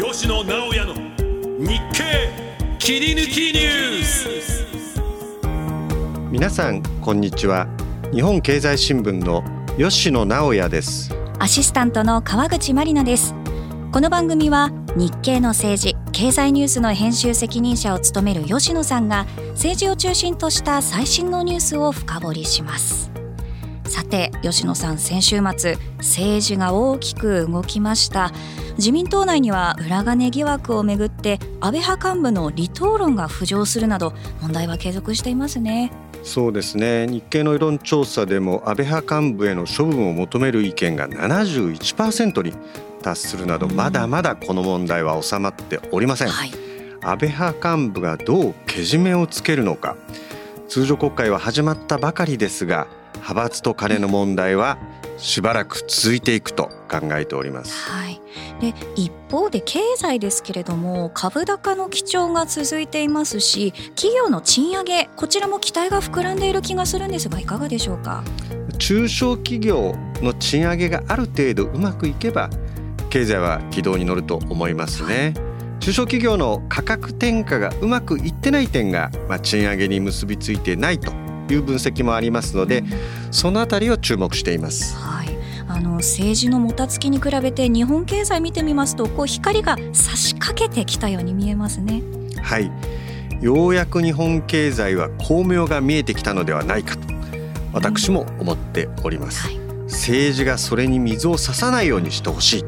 吉野直哉の日経切り抜きニュース。皆さんこんにちは。日本経済新聞の吉野直哉です。アシスタントの川口真理奈です。この番組は日経の政治経済ニュースの編集責任者を務める吉野さんが政治を中心とした最新のニュースを深掘りします。さて吉野さん先週末政治が大きく動きました。自民党内には裏金疑惑をめぐって安倍派幹部の離党論が浮上するなど問題は継続していますね。そうですね。日経の世論調査でも安倍派幹部への処分を求める意見が71%に達するなどまだまだこの問題は収まっておりません、はい、安倍派幹部がどうけじめをつけるのか。通常国会は始まったばかりですが派閥と金の問題はしばらく続いていくと考えております。はい、で一方で経済ですけれども株高の基調が続いていますし企業の賃上げこちらも期待が膨らんでいる気がするんですがいかがでしょうか？中小企業の賃上げがある程度うまくいけば経済は軌道に乗ると思いますね。中小企業の価格転嫁がうまくいってない点が、まあ、賃上げに結びついてないという分析もありますので、そのあたりを注目しています。はい。あの政治のもたつきに比べて日本経済見てみますとこう光が差し掛けてきたように見えますね。はい。ようやく日本経済は巧妙が見えてきたのではないかと私も思っております、はい、政治がそれに水を差さないようにしてほしい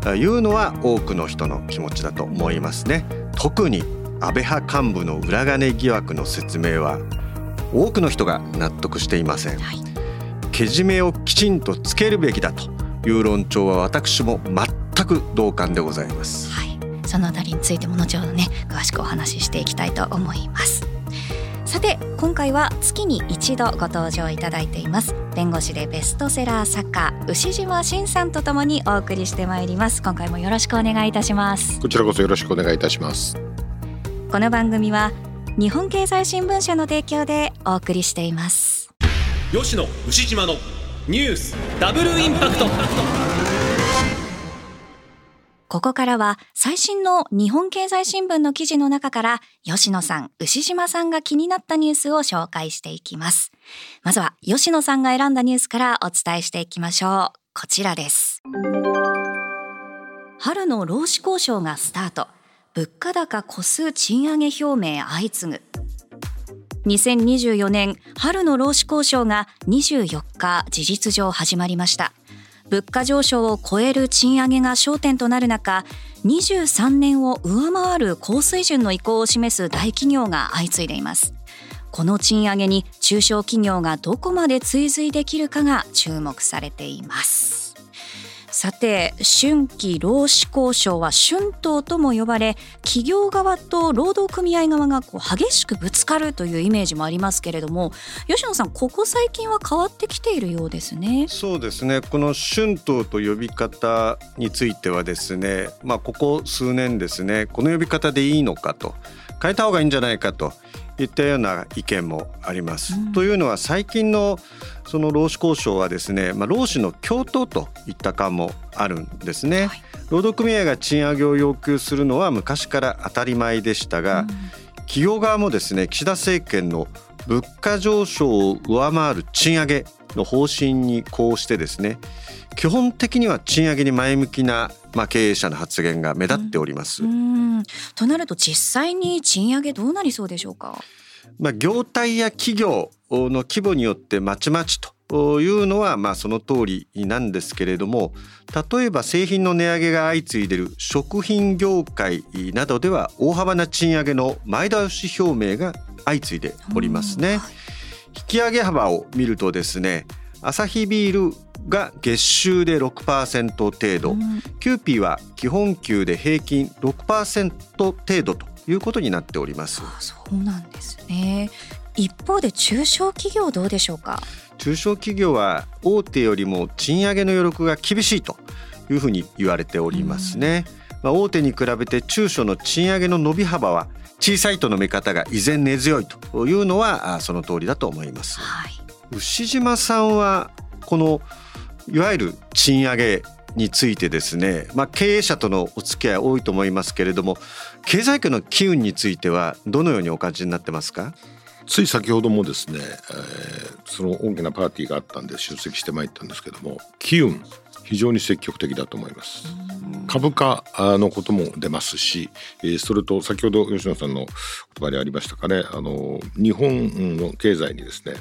というのは多くの人の気持ちだと思いますね。特に安倍派幹部の裏金疑惑の説明は多くの人が納得していません、はい、けじめをきちんとつけるべきだという論調は私も全く同感でございます、はい、そのあたりについても後ほどね詳しくお話ししていきたいと思います。さて今回は月に一度ご登場いただいています弁護士でベストセラー作家牛島真さんとともにお送りしてまいります。今回もよろしくお願いいたします。こちらこそよろしくお願いいたします。この番組は日本経済新聞社の提供でお送りしています吉野牛島のニュースダブルインパクトここからは最新の日本経済新聞の記事の中から吉野さん、牛島さんが気になったニュースを紹介していきます。まずは吉野さんが選んだニュースからお伝えしていきましょう。こちらです。春の労使交渉がスタート。物価高個数賃上げ表明相次ぐ。2024年春の労使交渉が24日事実上始まりました。物価上昇を超える賃上げが焦点となる中23年を上回る高水準の意向を示す大企業が相次いでいますこの賃上げに中小企業がどこまで追随できるかが注目されていますさて春季労使交渉は春闘とも呼ばれ企業側と労働組合側がこう激しくぶつかるというイメージもありますけれども吉野さんここ最近は変わってきているようですね。そうですね。この春闘と呼び方についてはですねまあここ数年ですねこの呼び方でいいのかと変えた方がいいんじゃないかといったような意見もあります。うん、というのは最近のその労使交渉はですね、まあ、労使の共闘といった感もあるんですね。はい、労働組合が賃上げを要求するのは昔から当たり前でしたが、うん、企業側もですね岸田政権の物価上昇を上回る賃上げの方針にこうしてですね基本的には賃上げに前向きな、まあ、経営者の発言が目立っております。となると実際に賃上げどうなりそうでしょうか？まあ、業態や企業の規模によってまちまちというのはまあその通りなんですけれども例えば製品の値上げが相次いでいる食品業界などでは大幅な賃上げの前倒し表明が相次いでおりますね。引き上げ幅を見るとですねアサヒビールが月収で6%程度、うん、キューピーは基本給で平均6%程度ということになっております。あそうなんですね。一方で中小企業どうでしょうか？中小企業は大手よりも賃上げの余力が厳しいというふうに言われておりますね。うん、まあ、大手に比べて中小の賃上げの伸び幅は小さいとの見方が依然根強いというのはその通りだと思います。はい、牛島さんはこのいわゆる賃上げについてですね、まあ、経営者とのお付き合い多いと思いますけれども経済界の機運についてはどのようにお感じになってますか？つい先ほどもですね、えー、その大きなパーティーがあったんで出席してまいったんですけども機運非常に積極的だと思います。株価のことも出ますし、えー、それと先ほど吉野さんの言葉にありましたかね。あの日本の経済にですね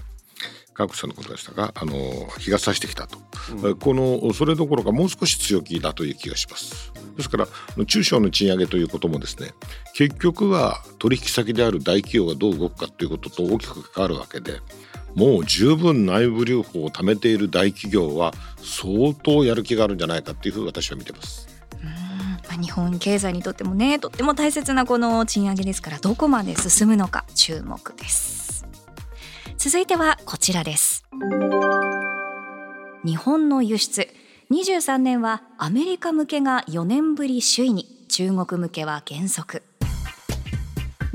科学者のことでしたがあの日が差してきたと、うん、このそれどころかもう少し強気だという気がします。ですから中小の賃上げということもですね結局は取引先である大企業がどう動くかということと大きく関わるわけでもう十分内部留保を貯めている大企業は相当やる気があるんじゃないかというふうに私は見てます。日本経済にとってもねとっても大切なこの賃上げですからどこまで進むのか注目です。続いてはこちらです。日本の輸出。23年はアメリカ向けが4年ぶり首位に。中国向けは減速。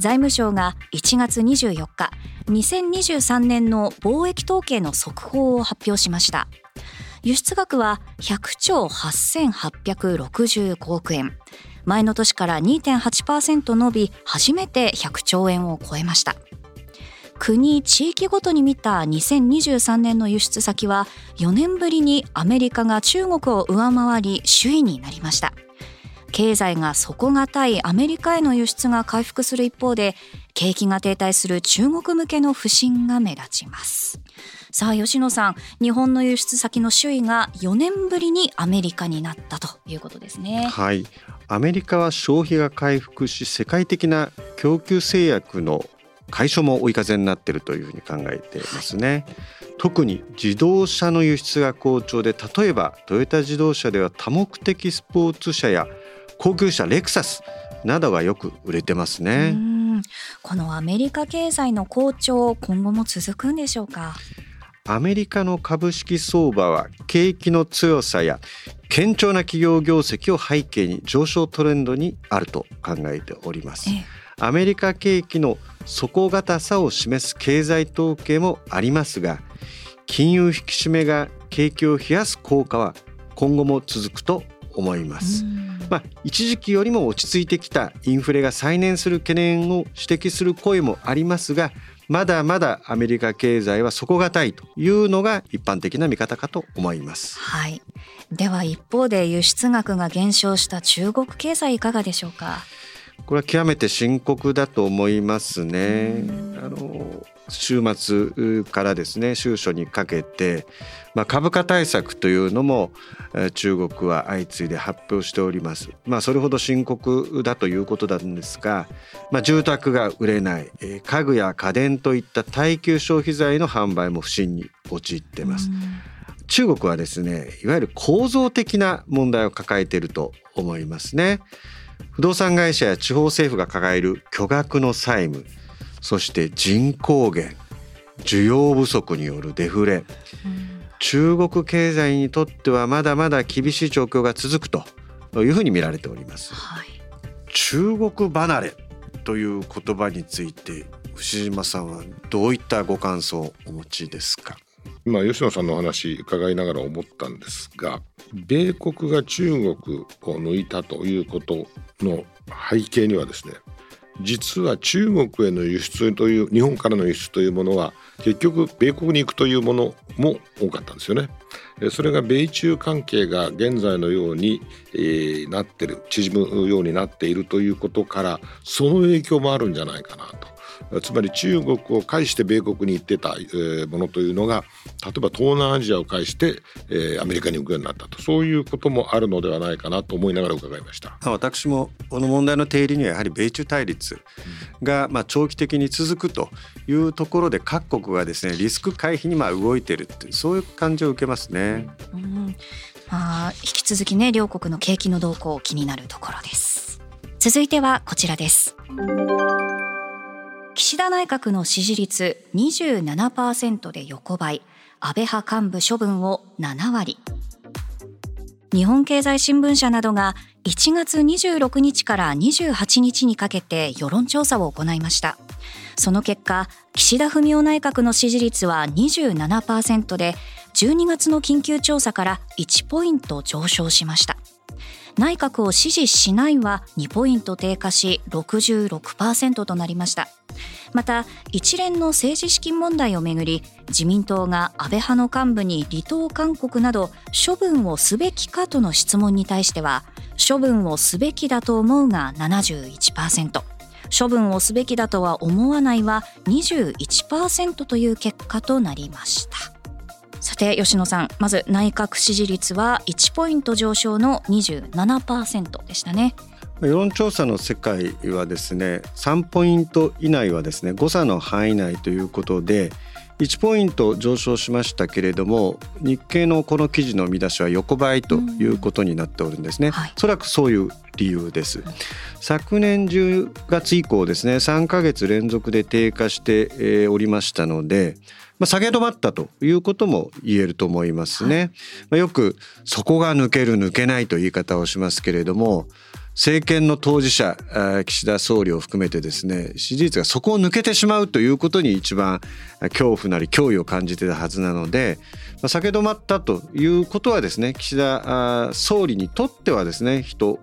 財務省が1月24日2023年の貿易統計の速報を発表しました。輸出額は100兆8865億円。前の年から2.8%伸び初めて100兆円を超えました。国地域ごとに見た2023年の輸出先は4年ぶりにアメリカが中国を上回り首位になりました。経済が底堅いアメリカへの輸出が回復する一方で景気が停滞する中国向けの不振が目立ちます。さあ吉野さん日本の輸出先の首位が4年ぶりにアメリカになったということですね。はい。アメリカは消費が回復し世界的な供給制約の解消も追い風になっているというふうに考えていますね。特に自動車の輸出が好調で例えばトヨタ自動車では多目的スポーツ車や高級車レクサスなどがよく売れてますね。このアメリカ経済の好調今後も続くんでしょうか？アメリカの株式相場は景気の強さや堅調な企業業績を背景に上昇トレンドにあると考えております、ええ。アメリカ景気の底堅さを示す経済統計もありますが金融引き締めが景気を冷やす効果は今後も続くと思います。まあ、一時期よりも落ち着いてきたインフレが再燃する懸念を指摘する声もありますがまだまだアメリカ経済は底堅いというのが一般的な見方かと思います。はい。では一方で輸出額が減少した中国経済いかがでしょうか？これは極めて深刻だと思いますね。あの週末からですね週初にかけて、まあ、株価対策というのも中国は相次いで発表しております。まあ、それほど深刻だということなんですが、まあ、住宅が売れない家具や家電といった耐久消費財の販売も不振に陥っています。中国はですねいわゆる構造的な問題を抱えていると思いますね。不動産会社や地方政府が抱える巨額の債務そして人口減需要不足によるデフレ、うん、中国経済にとってはまだまだ厳しい状況が続くというふうに見られております、はい、中国離れという言葉について牛島さんはどういったご感想をお持ちですか？今吉野さんのお話伺いながら思ったんですが米国が中国を抜いたということの背景にはですね実は中国への輸出という日本からの輸出というものは結局米国に行くというものも多かったんですよね。それが米中関係が現在のように、えー、なってる縮むようになっているということからその影響もあるんじゃないかなと。つまり中国を介して米国に行ってた、えものというのが例えば東南アジアを介して、えアメリカに行くようになったとそういうこともあるのではないかなと思いながら伺いました私もこの問題の定理にはやはり米中対立が、まあ、長期的に続くというところで各国がですねリスク回避にまあ動いてるっていうそういう感じを受けますね。うん、まあ、引き続きね両国の景気の動向気になるところです。続いてはこちらです。岸田内閣の支持率27%で横ばい安倍派幹部処分を7割。日本経済新聞社などが1月26日から28日にかけて世論調査を行いました。その結果岸田文雄内閣の支持率は27%で12月の緊急調査から1ポイント上昇しました。内閣を支持しないは2ポイント低下し66%となりました。また一連の政治資金問題をめぐり自民党が安倍派の幹部に離党勧告など処分をすべきかとの質問に対しては処分をすべきだと思うが71%処分をすべきだとは思わないは21%という結果となりました。さて吉野さんまず内閣支持率は1ポイント上昇の27%でしたね。世論調査の世界はですね3ポイント以内はですね誤差の範囲内ということで1ポイント上昇しましたけれども日経のこの記事の見出しは横ばいということになっておるんですね、うんはい、おそらくそういう理由です、昨年10月以降ですね3ヶ月連続で低下しておりましたのでまあ、下げ止まったということも言えると思いますね。はい、まあ、よくそこが抜ける抜けないという言い方をしますけれども政権の当事者岸田総理を含めてですね支持率がそこを抜けてしまうということに一番恐怖なり脅威を感じてたはずなので、まあ、下げ止まったということはですね岸田総理にとってはですね人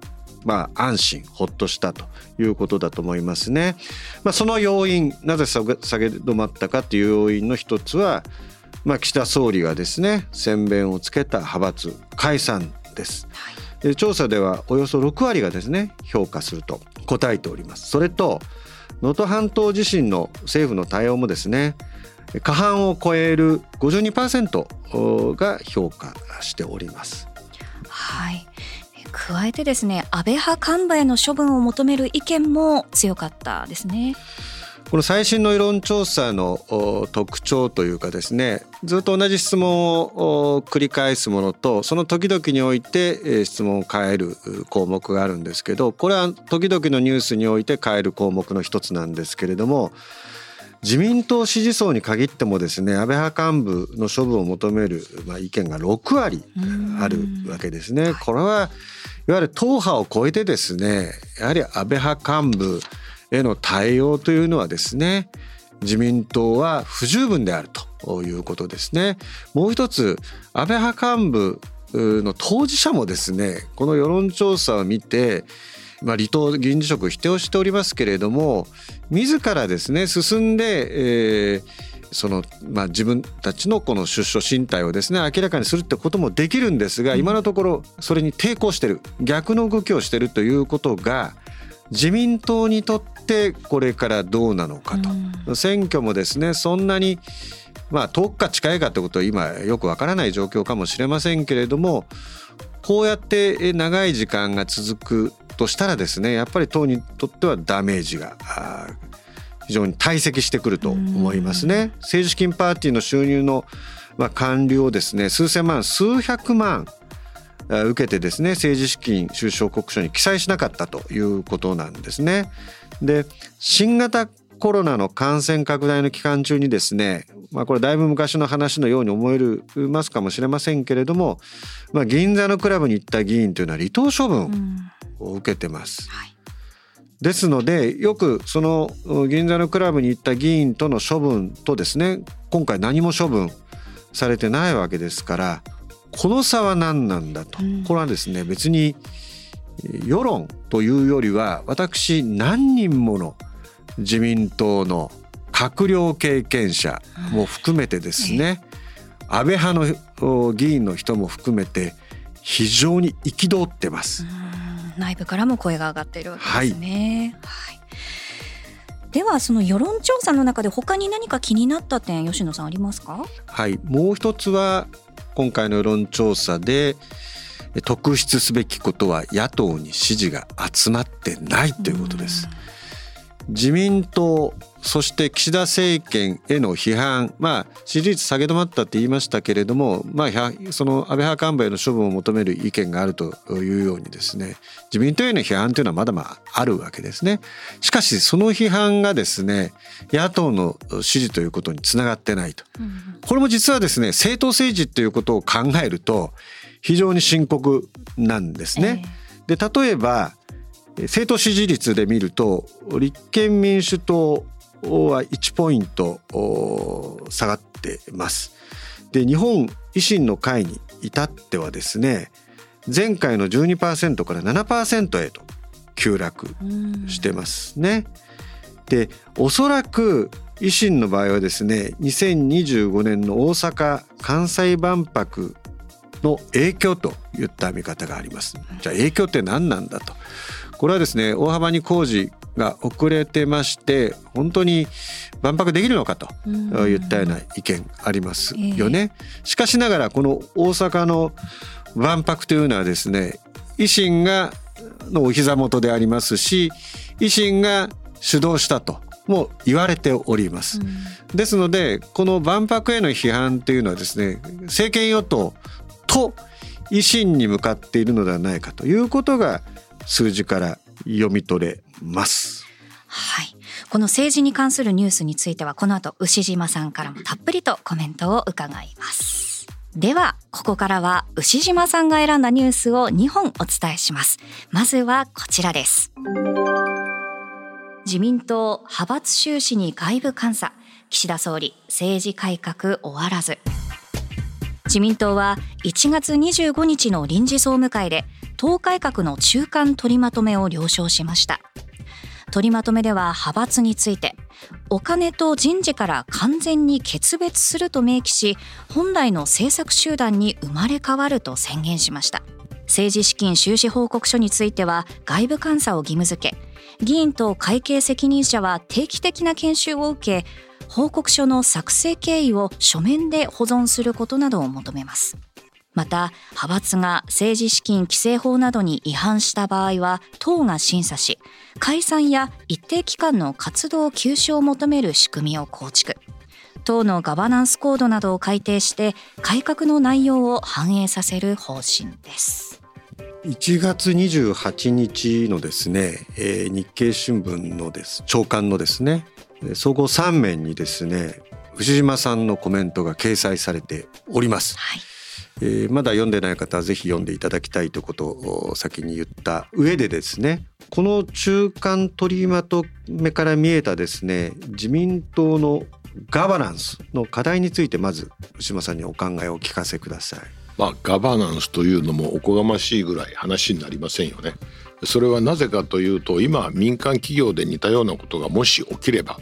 まあ、安心ほっとしたということだと思いますね。まあ、その要因なぜ下げ止まったかという要因の一つは、まあ、岸田総理がですね先鞭をつけた派閥解散です。はい調査ではおよそ6割がですね評価すると答えております。それと能登半島地震の政府の対応もですね過半を超える52%が評価しております。はい。加えてですね安倍派幹部への処分を求める意見も強かったですね。この最新の世論調査の特徴というかですねずっと同じ質問を繰り返すものとその時々において質問を変える項目があるんですけどこれは時々のニュースにおいて変える項目の一つなんですけれども自民党支持層に限ってもですね安倍派幹部の処分を求める、まあ、意見が6割あるわけですね。これはいわゆる党派を超えてですねやはり安倍派幹部への対応というのはですね自民党は不十分であるということですね。もう一つ安倍派幹部の当事者もですねこの世論調査を見てまあ、離党議員辞職否定をしておりますけれども自らですね進んで、えー、そのまあ、自分たちのこの出所進退をですね明らかにするってこともできるんですが今のところそれに抵抗してる逆の動きをしてるということが自民党にとってこれからどうなのかと、選挙もですねそんなにまあ遠くか近いかってことは今よくわからない状況かもしれませんけれどもこうやって長い時間が続くとしたらですねやっぱり党にとってはダメージが非常に堆積してくると思いますね。政治資金パーティーの収入のまあ管理をですね数千万数百万受けてですね政治資金収支報告書に記載しなかったということなんですね。で新型コロナの感染拡大の期間中にですね、まあ、これだいぶ昔の話のように思えるますかもしれませんけれども、まあ、銀座のクラブに行った議員というのは離党処分を受けてます。うんはいですのでよくその銀座のクラブに行った議員との処分とですね今回何も処分されてないわけですからこの差は何なんだと、これはですね別に世論というよりは私何人もの自民党の閣僚経験者も含めてですね、安倍派の議員の人も含めて非常に憤ってます。内部からも声が上がっているわけですね。はい、はい、ではその世論調査の中で他に何か気になった点吉野さんありますか？はい。もう一つは今回の世論調査で特筆すべきことは野党に支持が集まってないということです。自民党そして岸田政権への批判まあ支持率下げ止まったって言いましたけれどもまあその安倍派幹部への処分を求める意見があるというようにですね自民党への批判というのはまだまだあるわけですね。しかしその批判がですね野党の支持ということにつながってないと、これも実はですね政党政治っていうことを考えると非常に深刻なんですね、で例えば政党支持率で見ると立憲民主党は1ポイント下がってます。で日本維新の会に至ってはですね前回の12%から7%へと急落してますね。でおそらく維新の場合はですね2025年の大阪・関西万博の影響といった見方があります。じゃあ影響って何なんだと。これはですね大幅に工事が遅れてまして本当に万博できるのかといったような意見ありますよね。しかしながらこの大阪の万博というのはですね維新がのお膝元でありますし維新が主導したとも言われております。ですのでこの万博への批判というのはですね政権与党と維新に向かっているのではないかということが数字から読み取れます。はい。この政治に関するニュースについてはこの後牛島さんからもたっぷりとコメントを伺います。ではここからは牛島さんが選んだニュースを2本お伝えしますまずはこちらです自民党派閥収支に外部監査岸田総理政治改革終わらず自民党は1月25日の臨時総務会で党改革の中間取りまとめを了承しました。取りまとめでは派閥についてお金と人事から完全に決別すると明記し本来の政策集団に生まれ変わると宣言しました。政治資金収支報告書については外部監査を義務付け議員と会計責任者は定期的な研修を受け報告書の作成経緯を書面で保存することなどを求めます。また派閥が政治資金規正法などに違反した場合は党が審査し解散や一定期間の活動休止を求める仕組みを構築。党のガバナンスコードなどを改定して改革の内容を反映させる方針です。1月28日のですね、えー、日経新聞のです長官のですね総合3面にですね藤島さんのコメントが掲載されております。はいえー、まだ読んでない方はぜひ読んでいただきたいということを先に言った上でですねこの中間取りまとめから見えたですね自民党のガバナンスの課題についてまず牛島さんにお考えをお聞かせください。まあ、ガバナンスというのもおこがましいぐらい話になりませんよね。それはなぜかというと今民間企業で似たようなことがもし起きれば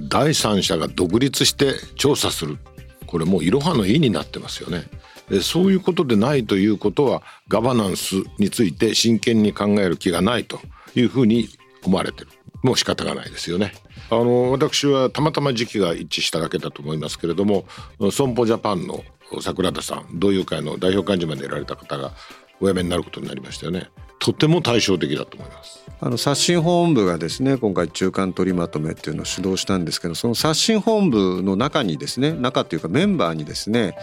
第三者が独立して調査するこれもういろはの意になってますよね。そういうことでないということはガバナンスについて真剣に考える気がないというふうに思われてるもう仕方がないですよね。あの私はたまたま時期が一致しただけだと思いますけれども損保ジャパンの桜田さん同友会の代表幹事までやられた方がお辞めになることになりましたよね。とても対照的だと思います。あの刷新本部がですね今回中間取りまとめっていうのを主導したんですけどその刷新本部の中にですね中っていうかメンバーにですね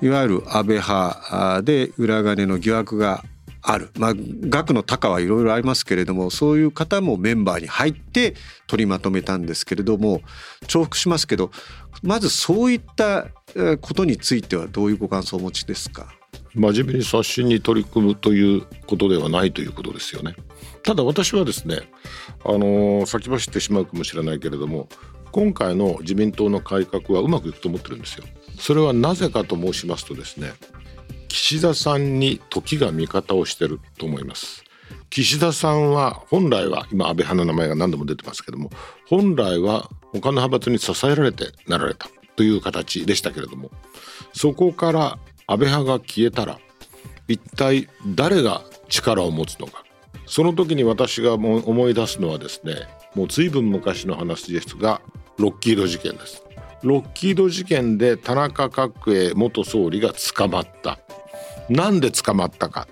いわゆる安倍派で裏金の疑惑がある、まあ、額の高はいろいろありますけれどもそういう方もメンバーに入って取りまとめたんですけれども重複しますけどまずそういったことについてはどういうご感想をお持ちですか？真面目に刷新に取り組むということではないということですよね。ただ私はですね、あの先走ってしまうかもしれないけれども今回の自民党の改革はうまくいくと思ってるんですよ。それはなぜかと申しますとですね岸田さんに時が味方をしてると思います。岸田さんは本来は今安倍派の名前が何度も出てますけども本来は他の派閥に支えられてなられたという形でしたけれどもそこから安倍派が消えたら一体誰が力を持つのか。その時に私が思い出すのはですねもう随分昔の話ですがロッキード事件です。ロッキード事件で田中角栄元総理が捕まった。なんで捕まったか。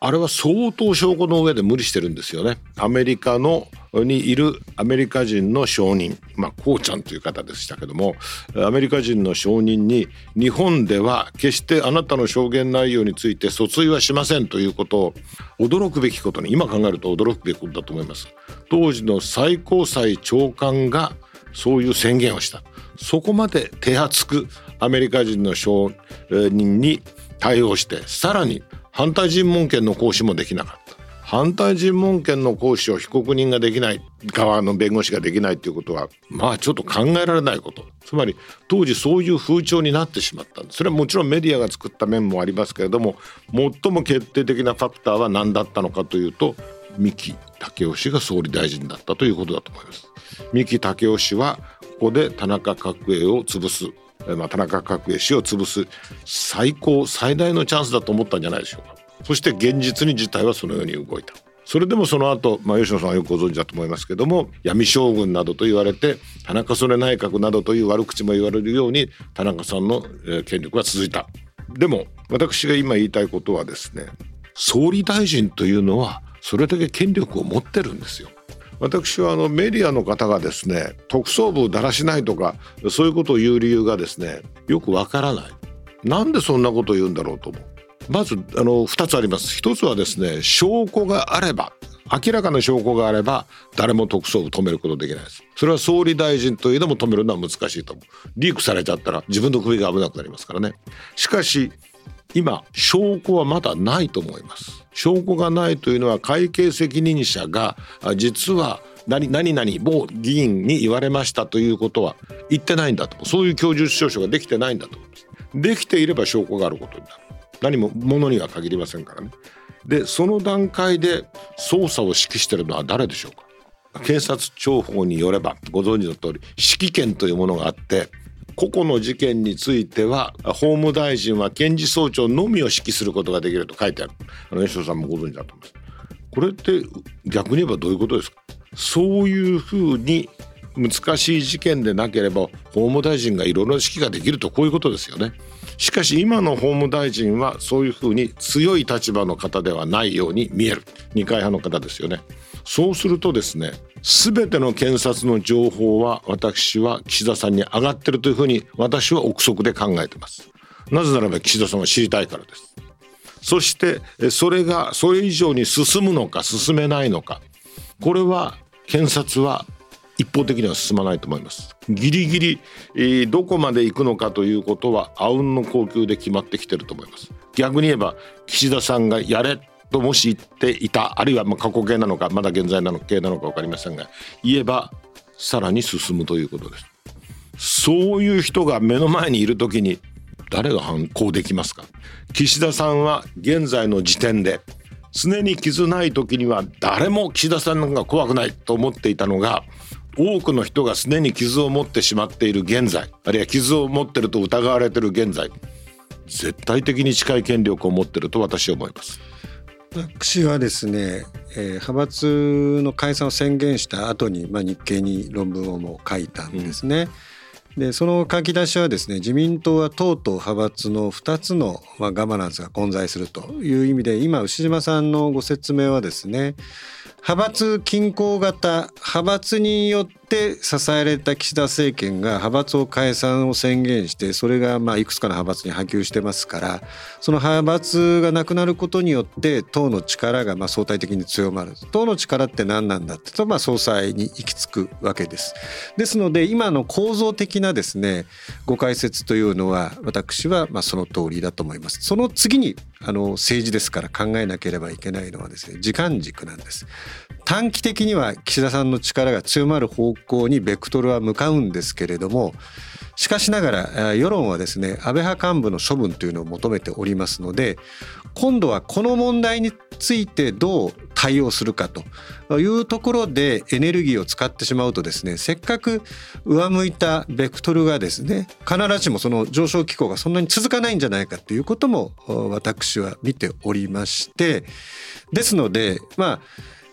あれは相当証拠の上で無理してるんですよね。アメリカのにいるアメリカ人の証人まあこうちゃんという方でしたけどもアメリカ人の証人に日本では決してあなたの証言内容について訴追はしませんということを驚くべきことに今考えると驚くべきことだと思います。当時の最高裁長官がそういう宣言をした。そこまで手厚くアメリカ人の証人に対応してさらに反対尋問権の行使もできなかった。反対尋問権の行使を被告人ができない側の弁護士ができないということはまあちょっと考えられないこと。つまり当時そういう風潮になってしまったそれはもちろんメディアが作った面もありますけれども最も決定的なファクターは何だったのかというと三木武夫氏が総理大臣だったということだと思います。三木武夫氏はここで田中角栄を潰す。まあ、田中角栄氏を潰す最高最大のチャンスだと思ったんじゃないでしょうか。そして現実に事態はそのように動いた。それでもその後、まあ吉野さんはよくご存知だと思いますけども闇将軍などと言われて田中曽根内閣などという悪口も言われるように田中さんの権力は続いた。でも私が今言いたいことはですね総理大臣というのはそれだけ権力を持ってるんですよ。私はあのメディアの方がですね特捜部をだらしないとかそういうことを言う理由がですねよくわからない。なんでそんなことを言うんだろうと思う。まずあの2つあります。一つはですね証拠があれば明らかな証拠があれば誰も特捜部止めることできないです。それは総理大臣というのも止めるのは難しいと思う。リークされちゃったら自分の首が危なくなりますからね。しかし今証拠はまだないと思います。証拠がないというのは会計責任者が実は何何々某議員に言われましたということは言ってないんだと。そういう供述調書ができてないんだと。できていれば証拠があることになる。何もものには限りませんからね。でその段階で捜査を指揮してるのは誰でしょうか。警察庁法によればご存知の通り指揮権というものがあって個々の事件については法務大臣は検事総長のみを指揮することができると書いてある。あの吉野さんもご存知だと思います。これって逆に言えばどういうことですか？そういうふうに難しい事件でなければ法務大臣がいろいろ指揮ができるとこういうことですよね。しかし今の法務大臣はそういうふうに強い立場の方ではないように見える。二階派の方ですよね。そうするとですね全ての検察の情報は私は岸田さんに上がってるというふうに私は憶測で考えてます。なぜならば岸田さんは知りたいからです。そしてそれがそれ以上に進むのか進めないのか。これは検察は一方的には進まないと思います。ギリギリ、えー、どこまで行くのかということはあうんの呼吸で決まってきてると思います。逆に言えば岸田さんがやれともし言っていたあるいはま過去形なのかまだ現在なの形なのか分かりませんが言えばさらに進むということです。そういう人が目の前にいる時に誰が反抗できますか？岸田さんは現在の時点で常に傷ない時には誰も岸田さんが怖くないと思っていたのが多くの人が常に傷を持ってしまっている現在あるいは傷を持ってると疑われている現在絶対的に近い権力を持ってると私は思います。私はですね、えー、派閥の解散を宣言した後にまに、あ、日経に論文をも書いたんですね。うん、でその書き出しはですね自民党は党と派閥の2つの、まあ、ガバナンスが混在するという意味で今牛島さんのご説明はですね派閥均衡型派閥によって支えられた岸田政権が派閥を解散を宣言してそれがまあいくつかの派閥に波及してますからその派閥がなくなることによって党の力がまあ相対的に強まる。党の力って何なんだってとまあ総裁に行き着くわけです。ですので今の構造的なですねご解説というのは私はまあその通りだと思います。その次にあの政治ですから考えなければいけないのはですね時間軸なんです。短期的には岸田さんの力が強まる方向にベクトルは向かうんですけれどもしかしながら世論はですね安倍派幹部の処分というのを求めておりますので今度はこの問題についてどう対応するかというところでエネルギーを使ってしまうとですねせっかく上向いたベクトルがですね必ずしもその上昇機構がそんなに続かないんじゃないかということも私は見ておりましてですのでまあ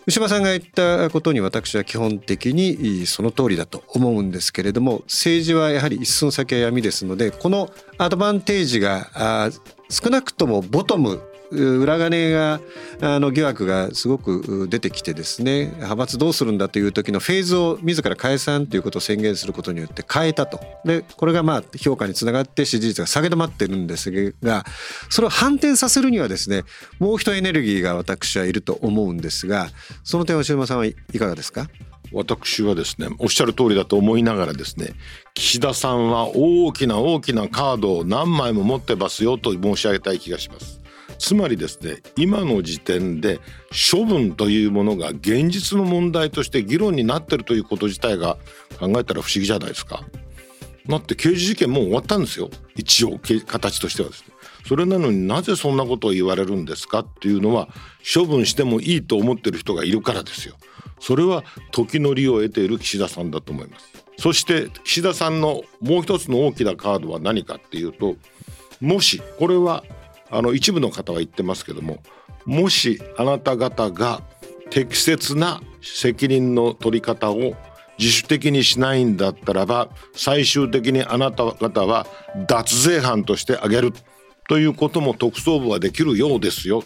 牛間さんが言ったことに私は基本的にその通りだと思うんですけれども政治はやはり一寸先は闇ですのでこのアドバンテージが少なくともボトム裏金があの疑惑がすごく出てきてですね派閥どうするんだという時のフェーズを自ら解散ということを宣言することによって変えたと。でこれがまあ評価につながって支持率が下げ止まってるんですがそれを反転させるにはですねもう一エネルギーが私はいると思うんですがその点吉山さんはいかがですか？私はですねおっしゃる通りだと思いながらですね岸田さんは大きな大きなカードを何枚も持ってますよと申し上げたい気がします。つまりですね今の時点で処分というものが現実の問題として議論になってるということ自体が考えたら不思議じゃないですか。だって刑事事件もう終わったんですよ一応形としてはですね。それなのになぜそんなことを言われるんですかっていうのは処分してもいいと思ってる人がいるからですよ。それは時の利を得ている岸田さんだと思います。そして岸田さんのもう一つの大きなカードは何かっていうともしこれはあの一部の方は言ってますけどももしあなた方が適切な責任の取り方を自主的にしないんだったらば最終的にあなた方は脱税犯としてあげるということも特捜部はできるようですよ。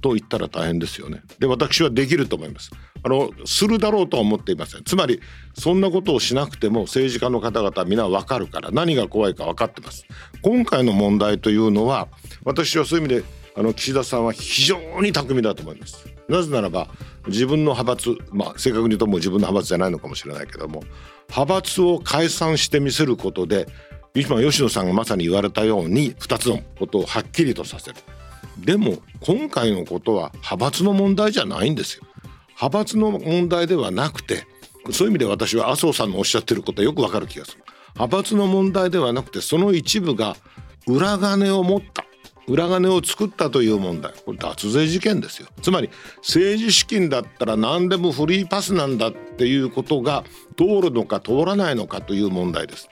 と言ったら大変ですよね。で私はできると思います。あのするだろうとは思っていません。つまりそんなことをしなくても政治家の方々皆わかるから何が怖いか分かってます。今回の問題というのは私はそういう意味であの岸田さんは非常に巧みだと思います。なぜならば自分の派閥まあ正確に言うともう自分の派閥じゃないのかもしれないけども派閥を解散してみせることで今吉野さんがまさに言われたように2つのことをはっきりとさせる。でも今回のことは派閥の問題じゃないんですよ。派閥の問題ではなくてそういう意味で私は麻生さんのおっしゃってることはよくわかる気がする。派閥の問題ではなくてその一部が裏金を持った。裏金を作ったという問題。これ脱税事件ですよ。つまり政治資金だったら何でもフリーパスなんだっていうことが通るのか通らないのかという問題です。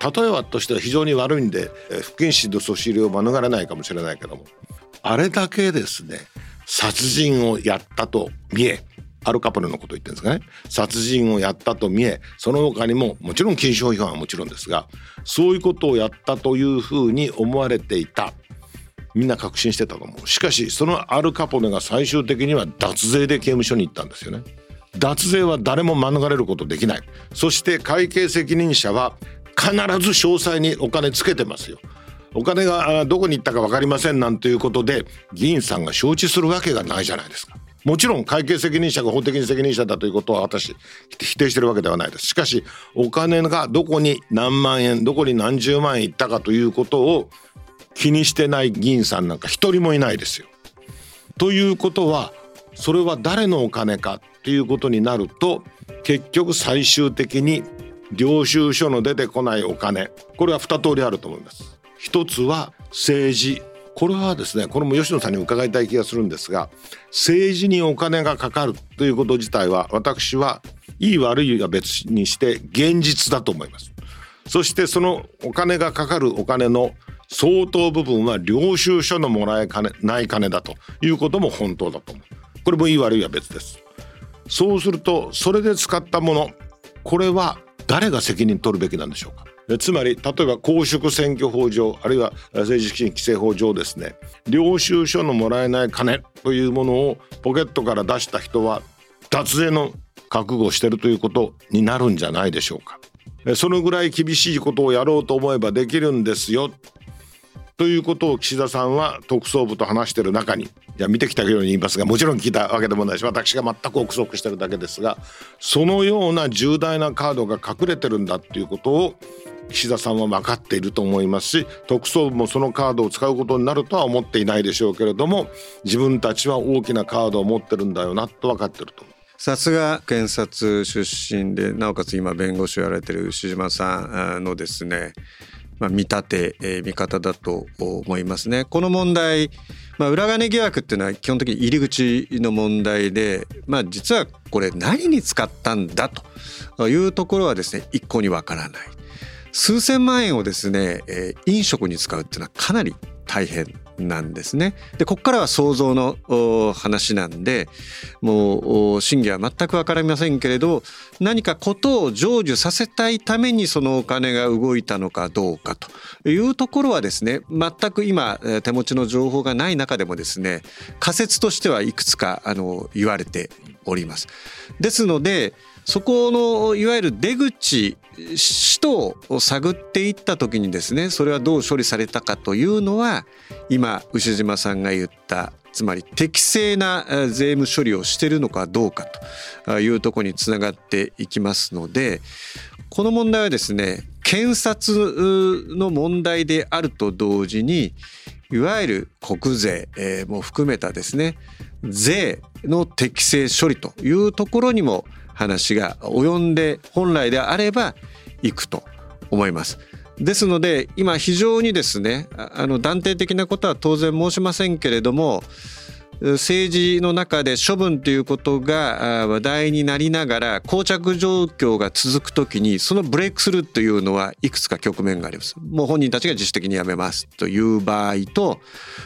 例えばとしては非常に悪いんで不謹慎のそしりを免れないかもしれないけども。あれだけですね殺人をやったと見えアルカポネのこと言ってるんですかね。殺人をやったと見えその他にももちろん禁止法違反はもちろんですがそういうことをやったというふうに思われていた。みんな確信してたと思う。しかしそのアルカポネが最終的には脱税で刑務所に行ったんですよね。脱税は誰も免れることできない。そして会計責任者は必ず詳細にお金つけてますよ。お金がどこに行ったか分かりませんなんていうことで議員さんが承知するわけがないじゃないですかもちろん会計責任者が法的に責任者だということは私否定してるわけではないですしかしお金がどこに何万円どこに何十万円いったかということを気にしてない議員さんなんか一人もいないですよ。ということはそれは誰のお金かっていうことになると結局最終的に領収書の出てこないお金これは二通りあると思います。一つは政治。これはですねこれも吉野さんに伺いたい気がするんですが政治にお金がかかるということ自体は私はいい悪いは別にして現実だと思います。そしてそのお金がかかるお金の相当部分は領収書のもらえ金ない金だということも本当だと思う。これもいい悪いは別です。そうするとそれで使ったものこれは誰が責任取るべきなんでしょうか。つまり例えば公職選挙法上あるいは政治資金規正法上ですね領収書のもらえない金というものをポケットから出した人は脱税の覚悟をしてるということになるんじゃないでしょうか。そのぐらい厳しいことをやろうと思えばできるんですよということを岸田さんは特捜部と話している中にじゃあ見てきたように言いますがもちろん聞いたわけでもないし私が全く憶測してるだけですがそのような重大なカードが隠れてるんだっていうことを岸田さんは分かっていると思いますし特捜部もそのカードを使うことになるとは思っていないでしょうけれども自分たちは大きなカードを持ってるんだよなと分かってると思う。さすが検察出身でなおかつ今弁護士をやられてる牛島さんのですねまあ、見立て、えー、見方だと思いますね。この問題、まあ、裏金疑惑っていうのは基本的に入り口の問題で、まあ、実はこれ何に使ったんだというところはですね一向にわからない。数千万円をですね、えー、飲食に使うっていうのはかなり大変なんですね。でここからは想像の話なんでもう真偽は全く分かりませんけれど何かことを成就させたいためにそのお金が動いたのかどうかというところはですね全く今手持ちの情報がない中でもですね仮説としてはいくつかあの言われております。ですのでそこのいわゆる出口使途を探っていった時にですねそれはどう処理されたかというのは今牛島さんが言ったつまり適正な税務処理をしているのかどうかというところにつながっていきますのでこの問題はですね検察の問題であると同時にいわゆる国税、も含めたですね税の適正処理というところにも話が及んで本来であれば行くと思います。ですので今非常にですねあの断定的なことは当然申しませんけれども政治の中で処分ということが話題になりながら膠着状況が続くときにそのブレイクスルーというのはいくつか局面があります。もう本人たちが自主的に辞めますという場合と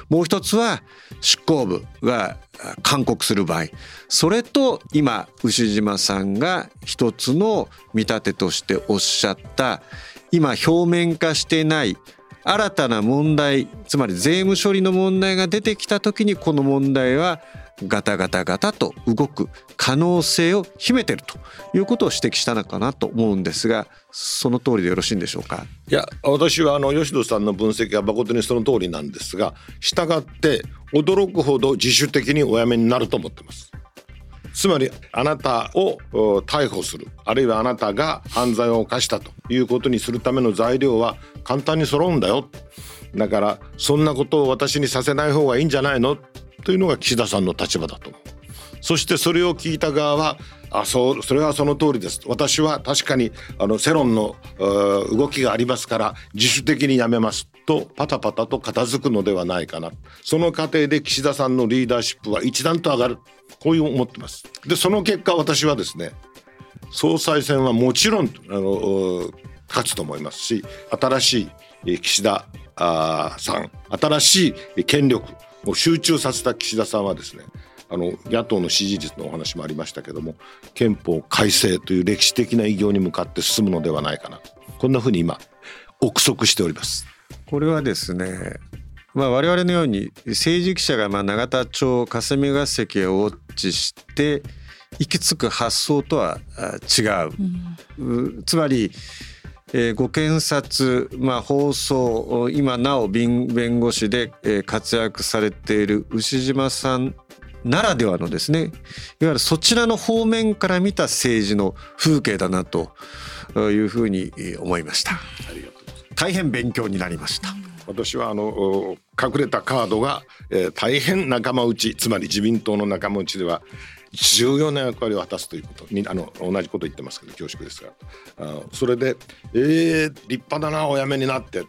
もう一つは執行部が勧告する場合それと今牛島さんが一つの見立てとしておっしゃった今表面化してない新たな問題つまり税務処理の問題が出てきた時にこの問題はガタガタガタと動く可能性を秘めてるということを指摘したのかなと思うんですがその通りでよろしいんでしょうか？いや私はあの吉野さんの分析は誠にその通りなんですが従って驚くほど自主的にお辞めになると思ってます。つまりあなたを逮捕する。あるいはあなたが犯罪を犯したということにするための材料は簡単に揃うんだよ。だからそんなことを私にさせない方がいいんじゃないの？というのが岸田さんの立場だとそしてそれを聞いた側はあそうそれはその通りです。私は確かにあの世論の動きがありますから自主的にやめますとパタパタと片付くのではないかな。その過程で岸田さんのリーダーシップは一段と上がる。こういう思ってます。でその結果私はですね総裁選はもちろんあの勝つと思いますし新しい岸田さん新しい権力を集中させた岸田さんはですねあの野党の支持率のお話もありましたけども憲法改正という歴史的な偉業に向かって進むのではないかなこんなふうに今憶測しております。これはですねまあ、我々のように政治記者がまあ永田町霞が関をウォッチして行き着く発想とは違う、うん、つまり、えー、ご検察、まあ、放送今なお弁護士で活躍されている牛島さんならではのですねいわゆるそちらの方面から見た政治の風景だなというふうに思いました。大変勉強になりました。私はあの隠れたカードが、えー、大変仲間内つまり自民党の仲間内では重要な役割を果たすということにあの同じこと言ってますけど恐縮ですがあそれでえー、立派だなお辞めになって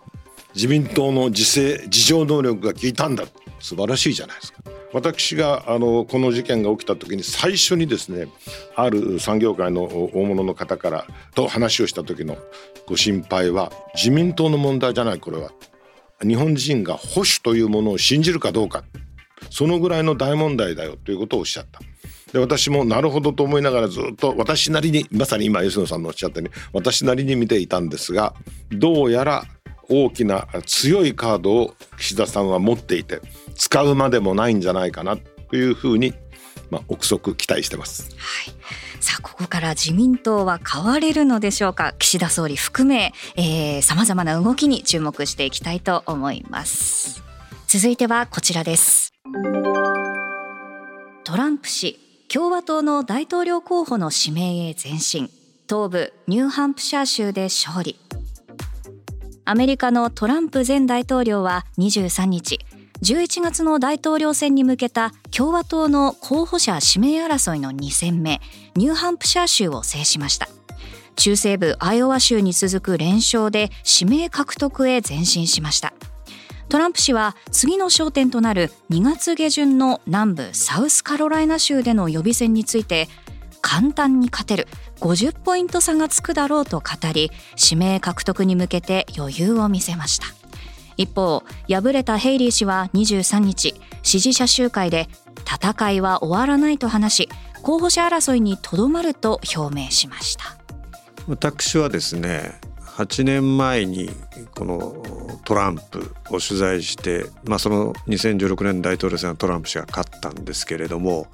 自民党の自制自浄能力が効いたんだ素晴らしいじゃないですか。私があのこの事件が起きた時に最初にですねある産業界の大物の方からと話をした時のご心配は自民党の問題じゃないこれは日本人が保守というものを信じるかどうかそのぐらいの大問題だよということをおっしゃった。で私もなるほどと思いながらずっと私なりにまさに今吉野さんのおっしゃったように私なりに見ていたんですがどうやら大きな強いカードを岸田さんは持っていて使うまでもないんじゃないかなというふうに、まあ、憶測期待してます。はい。さあここから自民党は変われるのでしょうか？岸田総理含めさまざまな動きに注目していきたいと思います。続いてはこちらです。トランプ氏共和党の大統領候補の指名へ前進。東部ニューハンプシャー州で勝利。アメリカのトランプ前大統領は23日11月の大統領選に向けた共和党の候補者指名争いの2戦目ニューハンプシャー州を制しました。中西部アイオワ州に続く連勝で指名獲得へ前進しました。トランプ氏は次の焦点となる2月下旬の南部サウスカロライナ州での予備選について簡単に勝てる50ポイント差がつくだろうと語り指名獲得に向けて余裕を見せました。一方敗れたヘイリー氏は23日支持者集会で戦いは終わらないと話し候補者争いにとどまると表明しました。私はですね8年前にこのトランプを取材して、まあ、その2016年大統領選はトランプ氏が勝ったんですけれども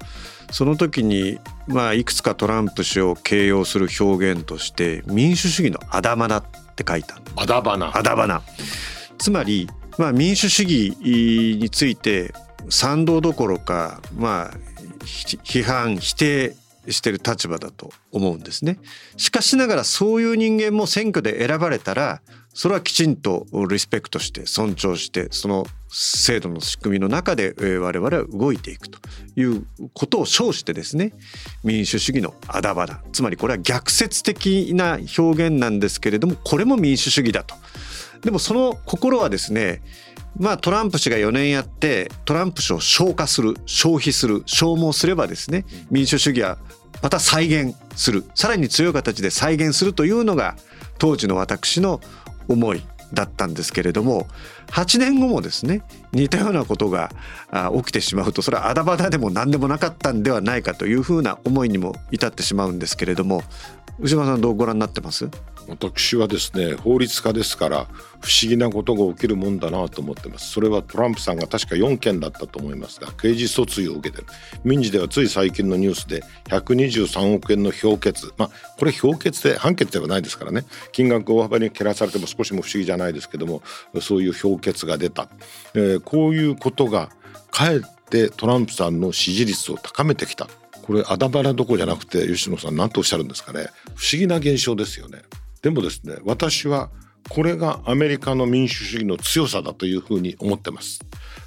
その時に、まあ、いくつかトランプ氏を形容する表現として民主主義のあだ花って書いたあだ花あだ花つまり、まあ、民主主義について賛同どころか、まあ、批判否定してる立場だと思うんですね。しかしながらそういう人間も選挙で選ばれたらそれはきちんとリスペクトして尊重してその制度の仕組みの中で我々は動いていくということを称してですね民主主義のあだばだつまりこれは逆説的な表現なんですけれどもこれも民主主義だと。でもその心はですねまあトランプ氏が4年やってトランプ氏を消化する消費する消耗すればですね民主主義はまた再現するさらに強い形で再現するというのが当時の私の思いだったんですけれども8年後もですね似たようなことが起きてしまうとそれはあだばだでも何でもなかったんではないかというふうな思いにも至ってしまうんですけれども牛島さんどうご覧になってます？私はですね法律家ですから不思議なことが起きるもんだなと思ってます。それはトランプさんが確か4件だったと思いますが刑事訴追を受けてる。民事ではつい最近のニュースで123億円の評決。まあこれ評決で判決ではないですからね。金額大幅に減らされても少しも不思議じゃないですけどもそういう評決が出た、えー、こういうことがかえってトランプさんの支持率を高めてきた。これあだばらどこじゃなくて吉野さん何とおっしゃるんですかね。不思議な現象ですよね。でもですね私はこれがアメリカの民主主義の強さだというふうに思ってます。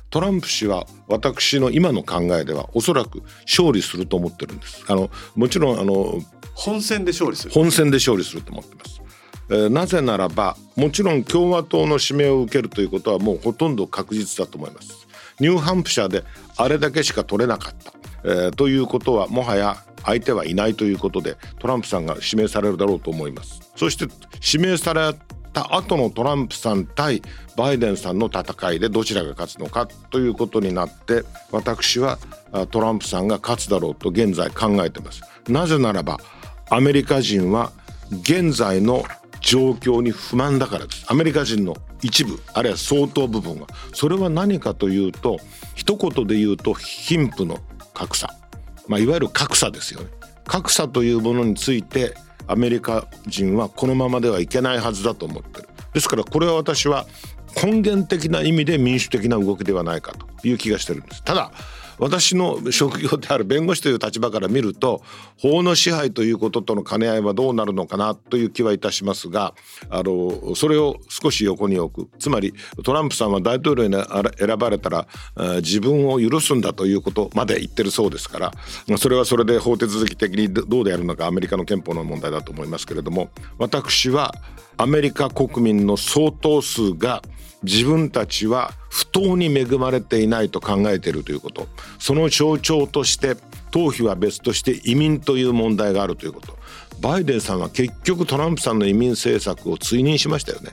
トランプ氏は私の今の考えではおそらく勝利すると思ってるんです。あのもちろんあの本選で勝利する。本選で勝利すると思ってます、えー、なぜならばもちろん共和党の指名を受けるということはもうほとんど確実だと思います。ニューハンプシャーであれだけしか取れなかった。えー、ということはもはや相手はいないということでトランプさんが指名されるだろうと思いますそして指名された後のトランプさん対バイデンさんの戦いでどちらが勝つのかということになって私はトランプさんが勝つだろうと現在考えてます。なぜならばアメリカ人は現在の状況に不満だからです。アメリカ人の一部あるいは相当部分は。それは何かというと一言で言うと貧富の格差、まあ、いわゆる格差ですよね。格差というものについてアメリカ人はこのままではいけないはずだと思ってる。ですからこれは私は根源的な意味で民主的な動きではないかという気がしてるんです。ただ私の職業である弁護士という立場から見ると法の支配ということとの兼ね合いはどうなるのかなという気はいたしますがあのそれを少し横に置く。つまりトランプさんは大統領に選ばれたら自分を許すんだということまで言ってるそうですからそれはそれで法手続き的にどうであるのかアメリカの憲法の問題だと思いますけれども私はアメリカ国民の相当数が自分たちは不当に恵まれていないと考えているということ。その象徴として逃避は別として移民という問題があるということ。バイデンさんは結局トランプさんの移民政策を追認しましたよね。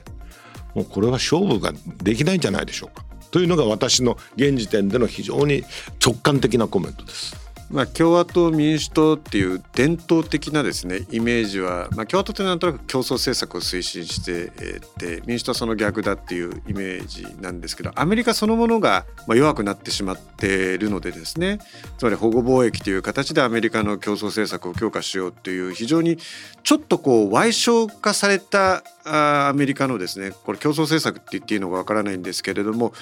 もうこれは勝負ができないんじゃないでしょうか。というのが私の現時点での非常に直感的なコメントです。まあ、共和党民主党っていう伝統的なですねイメージは、まあ、共和党ってなんとなく競争政策を推進してて民主党はその逆だっていうイメージなんですけどアメリカそのものが弱くなってしまっているのでですねつまり保護貿易という形でアメリカの競争政策を強化しようっていう非常にちょっとこう歪小化されたアメリカのですねこれ競争政策って言っていいのかわからないんですけれども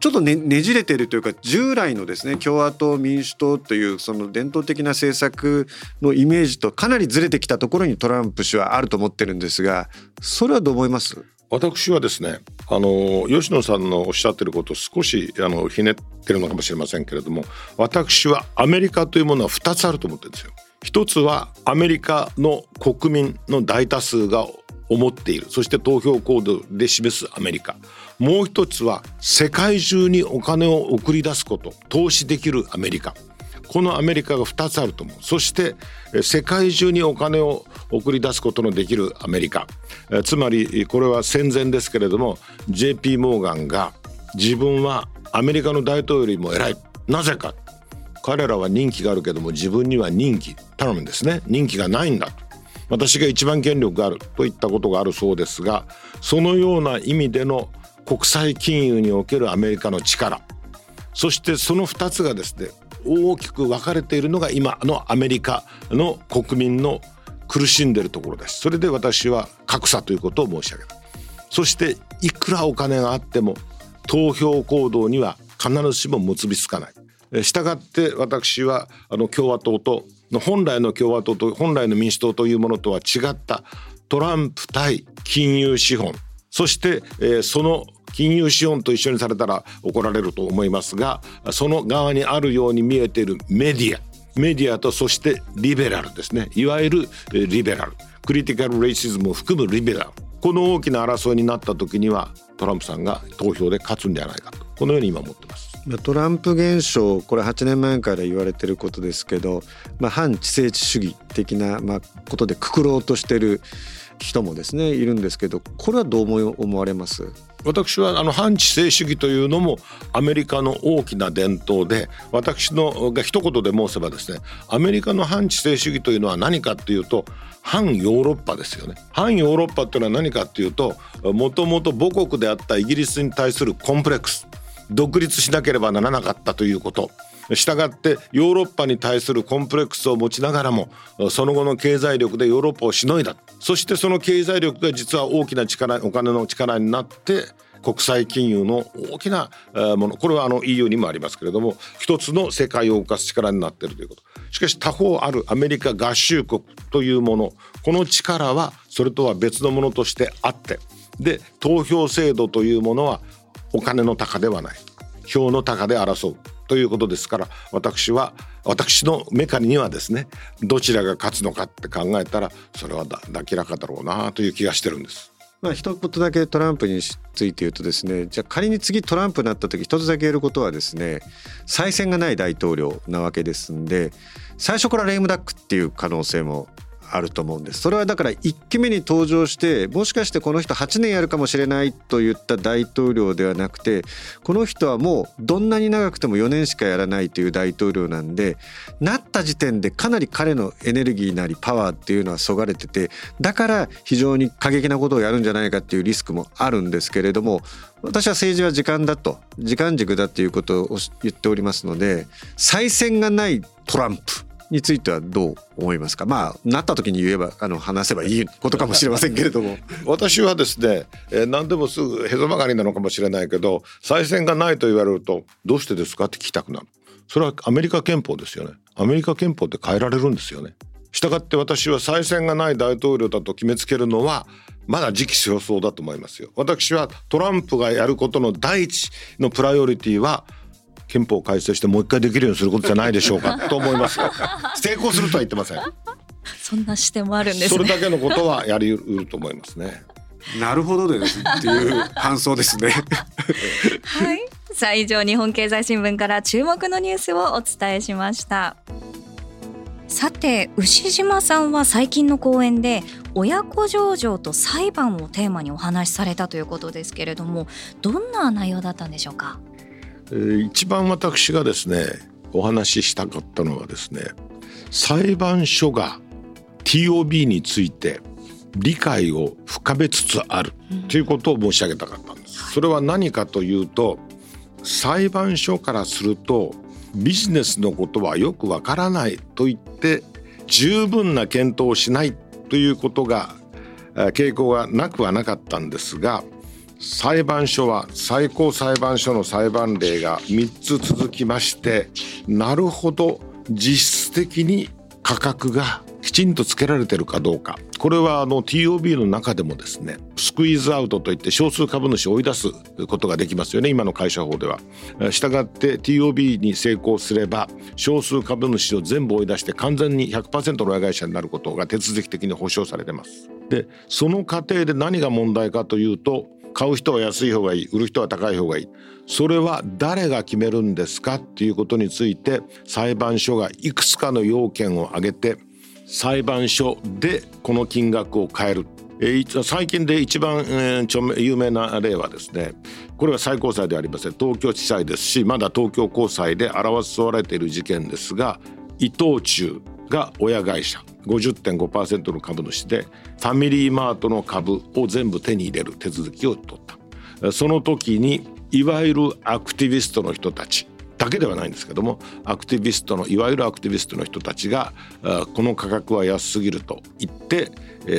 ちょっとねねじれてるというか従来のですね共和党民主党というその伝統的な政策のイメージとかなりずれてきたところにトランプ氏はあると思ってるんですがそれはどう思います？私はですねあの吉野さんのおっしゃってることを少しあのひねってるのかもしれませんけれども私はアメリカというものは2つあると思ってるんですよ。一つはアメリカの国民の大多数が思っている。そして投票行動で示すアメリカ。もう一つは世界中にお金を送り出すこと投資できるアメリカ。このアメリカが2つあると思う。そして世界中にお金を送り出すことのできるアメリカ。つまりこれは戦前ですけれども JP モーガンが自分はアメリカの大統領よりも偉い。なぜか。彼らは任期があるけども自分には任期頼むんですね。任期がないんだ。と私が一番権力があるといったことがあるそうですがそのような意味での国際金融におけるアメリカの力。そしてその2つがですね大きく分かれているのが今のアメリカの国民の苦しんでるところです。それで私は格差ということを申し上げたそしていくらお金があっても投票行動には必ずしも結びつかない。したがって私はあの共和党と本来の共和党と本来の民主党というものとは違ったトランプ対金融資本。そして、えー、その金融資本と一緒にされたら怒られると思いますがその側にあるように見えているメディアメディアとそしてリベラルですね。いわゆるリベラル。クリティカル・レイシズムを含むリベラル。この大きな争いになった時にはトランプさんが投票で勝つんじゃないかと。このように今思ってます。トランプ現象これ8年前から言われてることですけど、まあ、反知性主義的な、まあ、ことでくくろうとしてる人もですねいるんですけどこれはどう思われます？私はあの反知性主義というのもアメリカの大きな伝統で私のが一言で申せばですねアメリカの反知性主義というのは何かっていうと反ヨーロッパですよね。反ヨーロッパっていうのは何かっていうともともと母国であったイギリスに対するコンプレックス独立しなければならなかったということ。したがってヨーロッパに対するコンプレックスを持ちながらもその後の経済力でヨーロッパをしのいだ。そしてその経済力が実は大きな力お金の力になって国際金融の大きなもの。これはあの EU にもありますけれども一つの世界を動かす力になっているということ。しかし他方あるアメリカ合衆国というもの。この力はそれとは別のものとしてあって。で投票制度というものはお金の高ではない。票の高で争う。ということですから私は私のメカにはですねどちらが勝つのかって考えたらそれは明らかだろうなという気がしてるんです。まあ一言だけトランプについて言うとですねじゃあ仮に次トランプになった時一つだけ言えることはですね再選がない大統領なわけですんで最初からレイムダックっていう可能性もあると思うんです。それはだから1期目に登場してもしかしてこの人8年やるかもしれないと言った大統領ではなくてこの人はもうどんなに長くても4年しかやらないという大統領なんでなった時点でかなり彼のエネルギーなりパワーっていうのはそがれててだから非常に過激なことをやるんじゃないかっていうリスクもあるんですけれども私は政治は時間だと時間軸だっていうことを言っておりますので再選がないトランプ。についてはどう思いますか？まあなった時に言えばあの話せばいいことかもしれませんけれども。私はですね、えー、何でもすぐへそ曲がりなのかもしれないけど再選がないと言われるとどうしてですかって聞きたくなる。それはアメリカ憲法ですよね。アメリカ憲法って変えられるんですよね。したがって私は再選がない大統領だと決めつけるのはまだ時期尚早だと思いますよ。私はトランプがやることの第一のプライオリティは憲法改正してもう一回できるようにすることじゃないでしょうか。と思います成功するとは言ってません。そんな視点もあるんです、ね、それだけのことはやりうると思いますね。なるほどですっていう感想ですね。はい。さあ以上日本経済新聞から注目のニュースをお伝えしました。さて牛島さんは最近の講演で親子上場と裁判をテーマにお話しされたということですけれどもどんな内容だったんでしょうか？一番私がですねお話ししたかったのはですね裁判所が TOB について理解を深めつつあるということを申し上げたかったんです。それは何かというと裁判所からするとビジネスのことはよくわからないと言って十分な検討をしないということが傾向がなくはなかったんですが裁判所は最高裁判所の裁判例が3つ続きましてなるほど実質的に価格がきちんとつけられてるかどうかこれはあの TOB の中でもですねスクイーズアウトといって少数株主を追い出すことができますよね今の会社法では。したがって TOB に成功すれば少数株主を全部追い出して完全に100%の親会社になることが手続き的に保証されてます。でその過程で何が問題かというと買う人は安い方がいい売る人は高い方がいい。それは誰が決めるんですかっていうことについて裁判所がいくつかの要件を挙げて裁判所でこの金額を変える。最近で一番、有名な例はですねこれは最高裁ではありません。東京地裁ですしまだ東京高裁で争われている事件ですが伊藤忠が親会社50.5%の株主でファミリーマートの株を全部手に入れる手続きを取った。その時にいわゆるアクティビストの人たちだけではないんですけどもアクティビストのいわゆるアクティビストの人たちがこの価格は安すぎると言って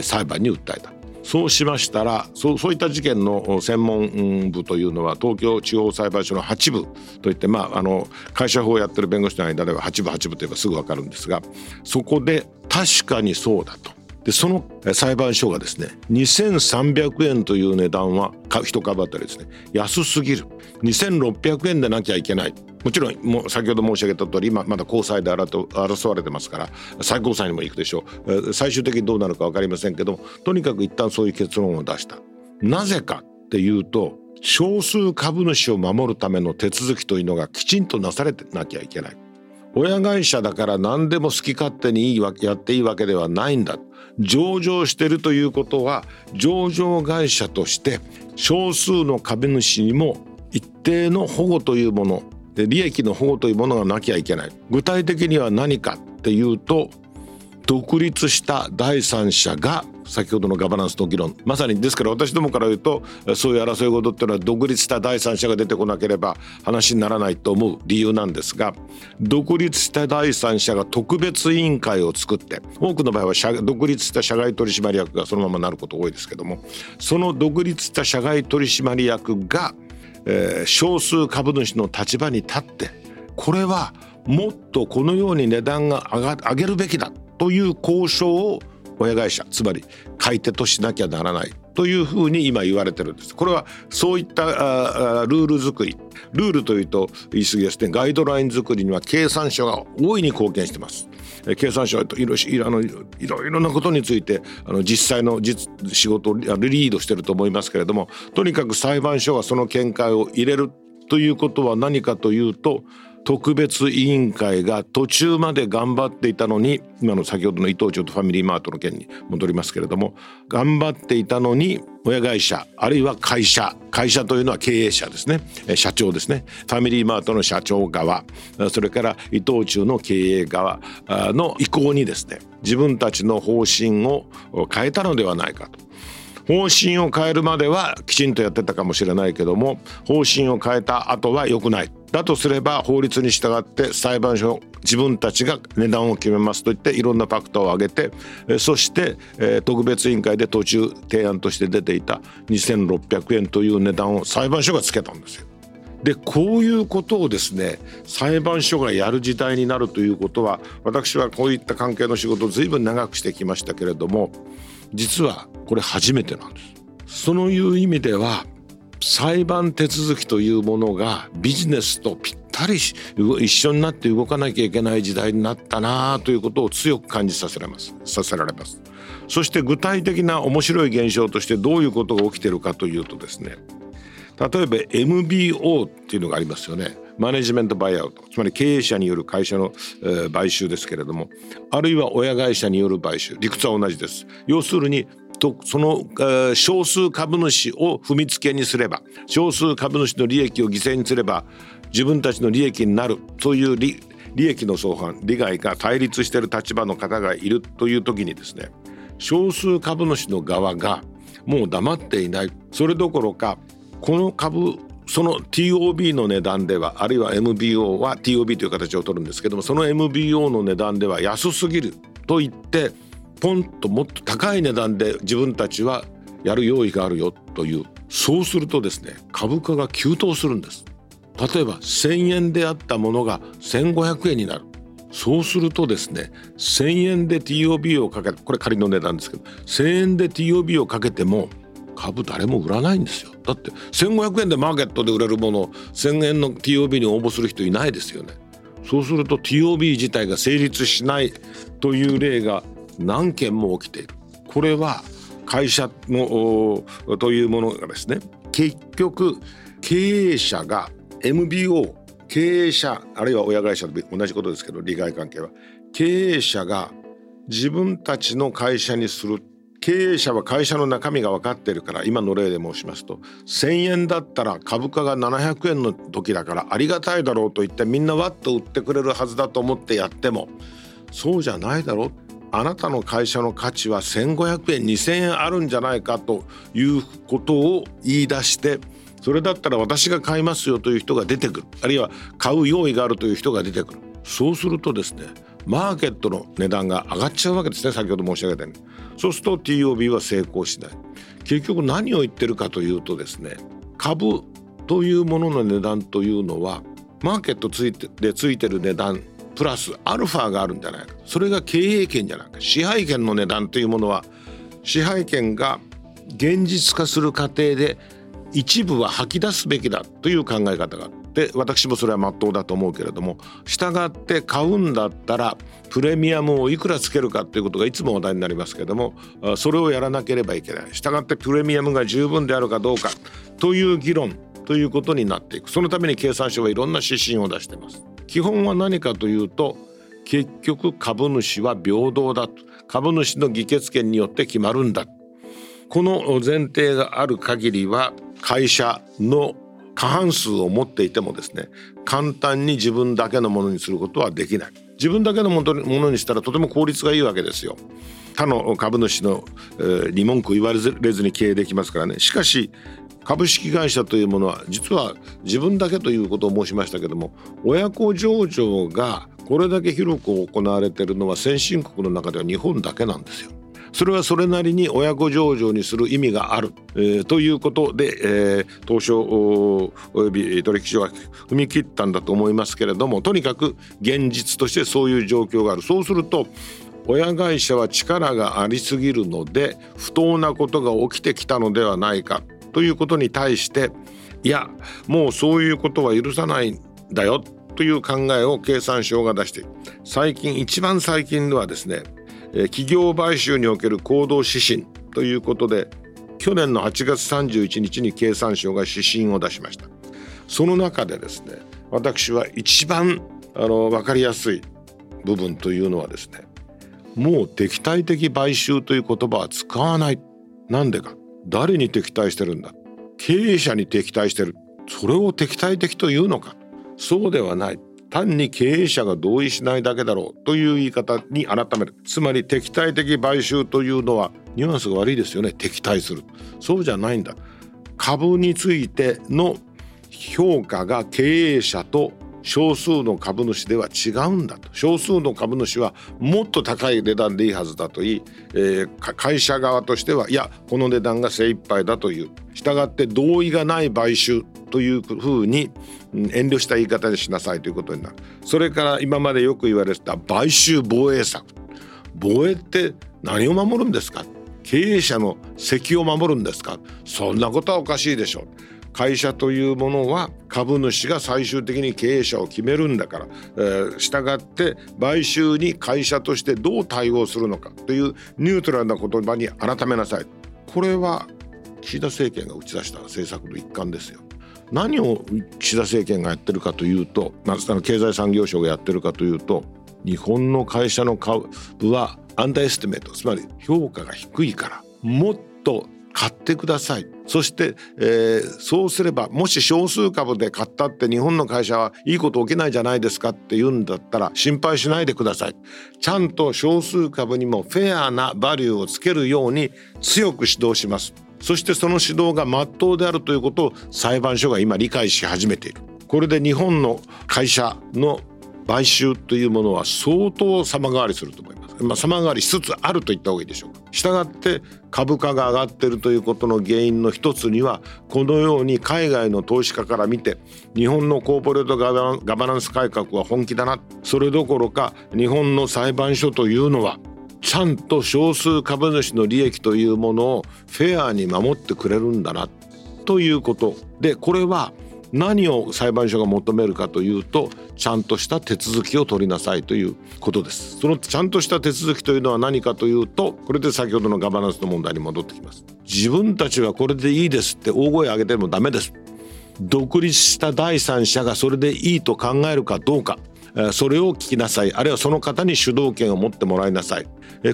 裁判に訴えた。そうしましたらそうそういった事件の専門部というのは東京地方裁判所の8部といって、まあ、あの会社法をやってる弁護士の間では8部8部といえばすぐ分かるんですがそこで確かにそうだと。でその裁判所がですね2300円という値段は一株当たりですね安すぎる。2600円でなきゃいけない。もちろんも先ほど申し上げた通り今まだ高裁で争われてますから最高裁にも行くでしょう。最終的にどうなるか分かりませんけどもとにかく一旦そういう結論を出した。なぜかっていうと少数株主を守るための手続きというのがきちんとなされてなきゃいけない。親会社だから何でも好き勝手にやっていいわけではないんだ上場してるということは上場会社として少数の株主にも一定の保護というもの利益の保護というものがなきゃいけない。具体的には何かっていうと独立した第三者が先ほどのガバナンスの議論まさにですから私どもから言うとそういう争い事っていうのは独立した第三者が出てこなければ話にならないと思う理由なんですが独立した第三者が特別委員会を作って多くの場合は独立した社外取締役がそのままなること多いですけどもその独立した社外取締役が、えー、少数株主の立場に立ってこれはもっとこのように値段が上が上げるべきだ。という交渉を親会社つまり買い手としなきゃならない。というふうに今言われてるんです。これはそういったルール作り。ルールというと言い過ぎですね。ガイドライン作りには経産省が大いに貢献してます。経産省はいろいろあのいろいろなことについてあの実際の実仕事をリードしてると思いますけれどもとにかく裁判所がその見解を入れる。ということは何かというと特別委員会が途中まで頑張っていたのに今の先ほどの伊藤忠とファミリーマートの件に戻りますけれども頑張っていたのに親会社あるいは会社会社というのは経営者ですね。社長ですね。ファミリーマートの社長側それから伊藤忠の経営側の意向にですね自分たちの方針を変えたのではないかと。方針を変えるまではきちんとやってたかもしれないけども方針を変えた後は良くないだとすれば法律に従って裁判所自分たちが値段を決めますと言っていろんなファクターを挙げてそして特別委員会で途中提案として出ていた2600円という値段を裁判所がつけたんですよ。でこういうことをですね裁判所がやる時代になるということは私はこういった関係の仕事を随分長くしてきましたけれども実はこれ初めてなんです。そのいう意味では裁判手続きというものがビジネスとぴったり一緒になって動かなきゃいけない時代になったなということを強く感じさせられます。させられます。そして具体的な面白い現象としてどういうことが起きてるかというとですね例えば MBO っていうのがありますよね。マネジメントバイアウト。つまり経営者による会社の、えー、買収ですけれどもあるいは親会社による買収。理屈は同じです。要するにとその、えー、少数株主を踏みつけにすれば少数株主の利益を犠牲にすれば自分たちの利益になるそういう利利益の相反利害が対立している立場の方がいるという時にですね少数株主の側がもう黙っていない。それどころかこの株その TOB の値段ではあるいは MBO は TOB という形を取るんですけどもその MBO の値段では安すぎると言ってポンともっと高い値段で自分たちはやる用意があるよという。そうするとですね株価が急騰するんです。例えば1,000円であったものが1,500円になる。そうするとですね1,000円で TOB をかけこれ仮の値段ですけど1,000円で TOB をかけても株誰も売らないんですよ。だって1,500円でマーケットで売れるものを1,000円の TOB に応募する人いないですよね。そうすると TOB 自体が成立しないという例が何件も起きているこれは会社のというものがですね結局経営者が MBO 経営者あるいは親会社と同じことですけど利害関係は経営者が自分たちの会社にする経営者は会社の中身が分かってるから今の例で申しますと1,000円だったら株価が700円の時だからありがたいだろうと言ってみんなわっと売ってくれるはずだと思ってやってもそうじゃないだろうあなたの会社の価値は1,500円2,000円あるんじゃないかということを言い出してそれだったら私が買いますよという人が出てくる。あるいは買う用意があるという人が出てくる。そうするとですねマーケットの値段が上がっちゃうわけですね先ほど申し上げたように。そうすると TOB は成功しない。結局何を言ってるかというとですね株というものの値段というのはマーケットついてでついてる値段プラスアルファがあるんじゃないか。それが経営権じゃないか。支配権の値段というものは支配権が現実化する過程で一部は吐き出すべきだという考え方があって私もそれは真っ当だと思うけれども従って買うんだったらプレミアムをいくらつけるかということがいつも話題になりますけれどもそれをやらなければいけない。従ってプレミアムが十分であるかどうかという議論ということになっていく。そのために経産省はいろんな指針を出しています。基本は何かというと結局株主は平等だと。株主の議決権によって決まるんだこの前提がある限りは会社の過半数を持っていてもですね簡単に自分だけのものにすることはできない。自分だけのものにしたらとても効率がいいわけですよ。他の株主の、えー、に文句言われずに経営できますからね。しかし株式会社というものは実は自分だけということを申しましたけども親子上場がこれだけ広く行われているのは先進国の中では日本だけなんですよ。それはそれなりに親子上場にする意味がある、えー、ということで、えー、東証および取引所は踏み切ったんだと思いますけれどもとにかく現実としてそういう状況があるそうすると親会社は力がありすぎるので不当なことが起きてきたのではないかということに対していやもうそういうことは許さないんだよという考えを経産省が出して最近一番最近ではですね企業買収における行動指針ということで去年の8月31日に経産省が指針を出しました。その中でですね私は一番あの分かりやすい部分というのはですねもう敵対的買収という言葉は使わない。なんでか。誰に敵対してるんだ？経営者に敵対してる。それを敵対的というのか？そうではない。単に経営者が同意しないだけだろう。という言い方に改める。つまり敵対的買収というのはニュアンスが悪いですよね。敵対する。そうじゃないんだ。株についての評価が経営者と少数の株主では違うんだと。少数の株主はもっと高い値段でいいはずだといい、えー、会社側としてはいやこの値段が精一杯だという。したがって同意がない買収というふうに遠慮した言い方にしなさいということになる。それから今までよく言われてた買収防衛策。防衛って何を守るんですか？経営者の席を守るんですか？そんなことはおかしいでしょう。会社というものは株主が最終的に経営者を決めるんだから、えー、従って買収に会社としてどう対応するのかというニュートラルな言葉に改めなさいこれは岸田政権が打ち出した政策の一環ですよ。何を岸田政権がやってるかというと、経済産業省がやってるかというと日本の会社の株は underestimate つまり評価が低いからもっと買ってくださいそして、えー、そうすればもし少数株で買ったって日本の会社はいいこと起きないじゃないですかって言うんだったら心配しないでください。ちゃんと少数株にもフェアなバリューをつけるように強く指導します。そしてその指導が真っ当であるということを裁判所が今理解し始めている。これで日本の会社の買収というものは相当様変わりすると思います。まあ、様変わりしつつあると言った方がいいでしょうか。したがって株価が上がってるということの原因の一つにはこのように海外の投資家から見て日本のコーポレートガバナンス改革は本気だなそれどころか日本の裁判所という。のはちゃんと少数株主の利益というものをフェアに守ってくれるんだなということ。でこれは何を裁判所が求めるかというとちゃんとした手続きを取りなさいということです。そのちゃんとした手続きというのは何かというとこれで先ほどのガバナンスの問題に戻ってきます。自分たちはこれでいいですって大声上げてもダメです。独立した第三者がそれでいいと考えるかどうか。それを聞きなさい。あるいはその方に主導権を持ってもらいなさい。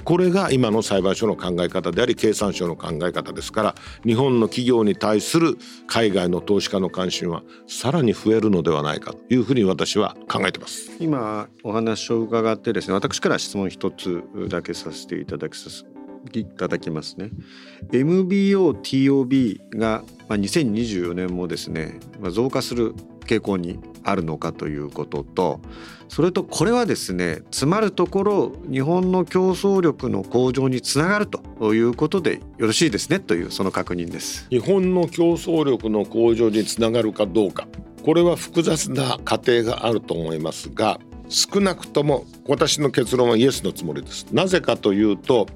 これが今の裁判所の考え方であり経産省の考え方ですから日本の企業に対する海外の投資家の関心はさらに増えるのではないかというふうに私は考えてます。今お話を伺ってですね私から質問一つだけさせていただきますいただきますね。MBO、TOB が2024年もですね増加する傾向にあるのかということとそれとこれはですねつまるところ日本の競争力の向上につながるということでよろしいですねというその確認です。日本の競争力の向上につながるかどうか。これは複雑な過程があると思いますが少なくとも私の結論はイエスのつもりです。なぜかというと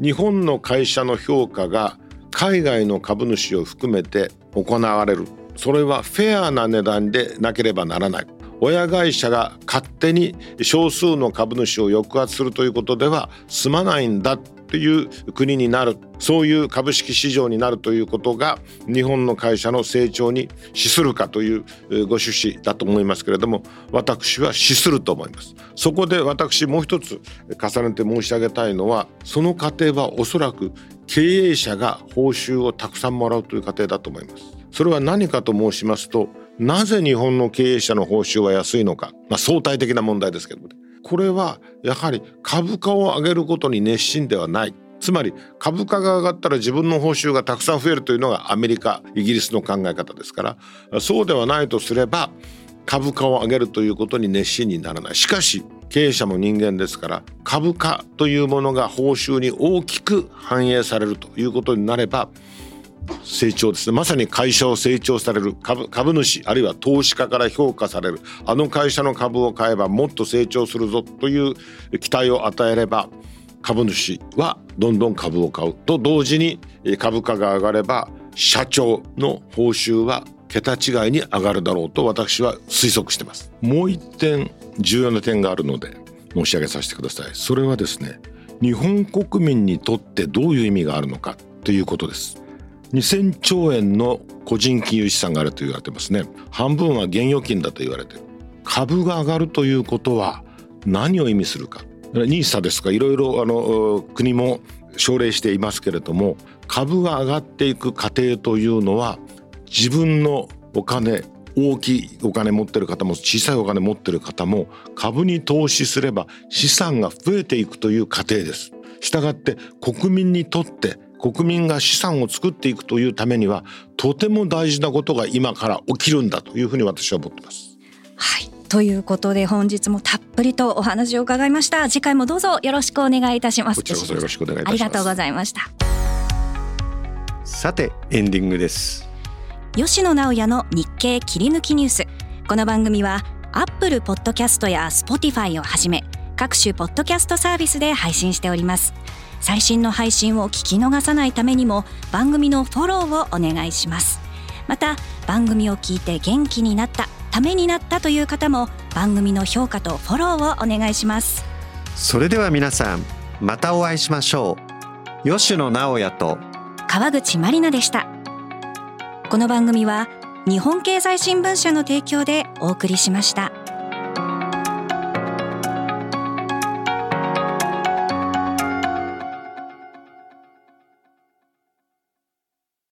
日本の会社の評価が海外の株主を含めて行われる。それはフェアな値段でなければならない。親会社が勝手に少数の株主を抑圧するということでは済まないんだという国になる。そういう株式市場になるということが日本の会社の成長に資するかというご趣旨だと思いますけれども私は資すると思います。そこで私もう一つ重ねて申し上げたいのはその過程はおそらく経営者が報酬をたくさんもらうという過程だと思います。それは何かと申しますとなぜ日本の経営者の報酬は安いのか、まあ、相対的な問題ですけども、これはやはり株価を上げることに熱心ではない。つまり株価が上がったら自分の報酬がたくさん増えるというのがアメリカイギリスの考え方ですから。そうではないとすれば株価を上げるということに熱心にならない。しかし経営者も人間ですから株価というものが報酬に大きく反映されるということになれば成長ですね。まさに会社を成長される。株株主あるいは投資家から評価される。あの会社の株を買えばもっと成長するぞという期待を与えれば株主はどんどん株を買うと同時に株価が上がれば社長の報酬は桁違いに上がるだろうと私は推測してます。もう一点重要な点があるので申し上げさせてください。それはですね日本国民にとってどういう意味があるのかということです。2000兆円の個人金融資産があると言われてますね。半分は現預金だと言われてる。株が上がるということは何を意味するか。ニーサですか。いろいろあの国も奨励していますけれども株が上がっていく過程というのは自分のお金大きいお金持ってる方も小さいお金持ってる方も株に投資すれば資産が増えていくという過程です。したがって国民にとって国民が資産を作っていくというためにはとても大事なことが今から起きるんだというふうに私は思ってます。はい。ということで本日もたっぷりとお話を伺いました。次回もどうぞよろしくお願いいたします。こちらこそよろしくお願いいたします。ありがとうございました。さてエンディングです。吉野直也の日経切り抜きニュース。この番組はアップルポッドキャストやスポティファイをはじめ各種ポッドキャストサービスで配信しております最新の配信を聞き逃さないためにも番組のフォローをお願いします。また番組を聞いて元気になったためになったという方も番組の評価とフォローをお願いします。それでは皆さんまたお会いしましょう。吉野直也と川口まりなでした。この番組は日本経済新聞社の提供でお送りしました。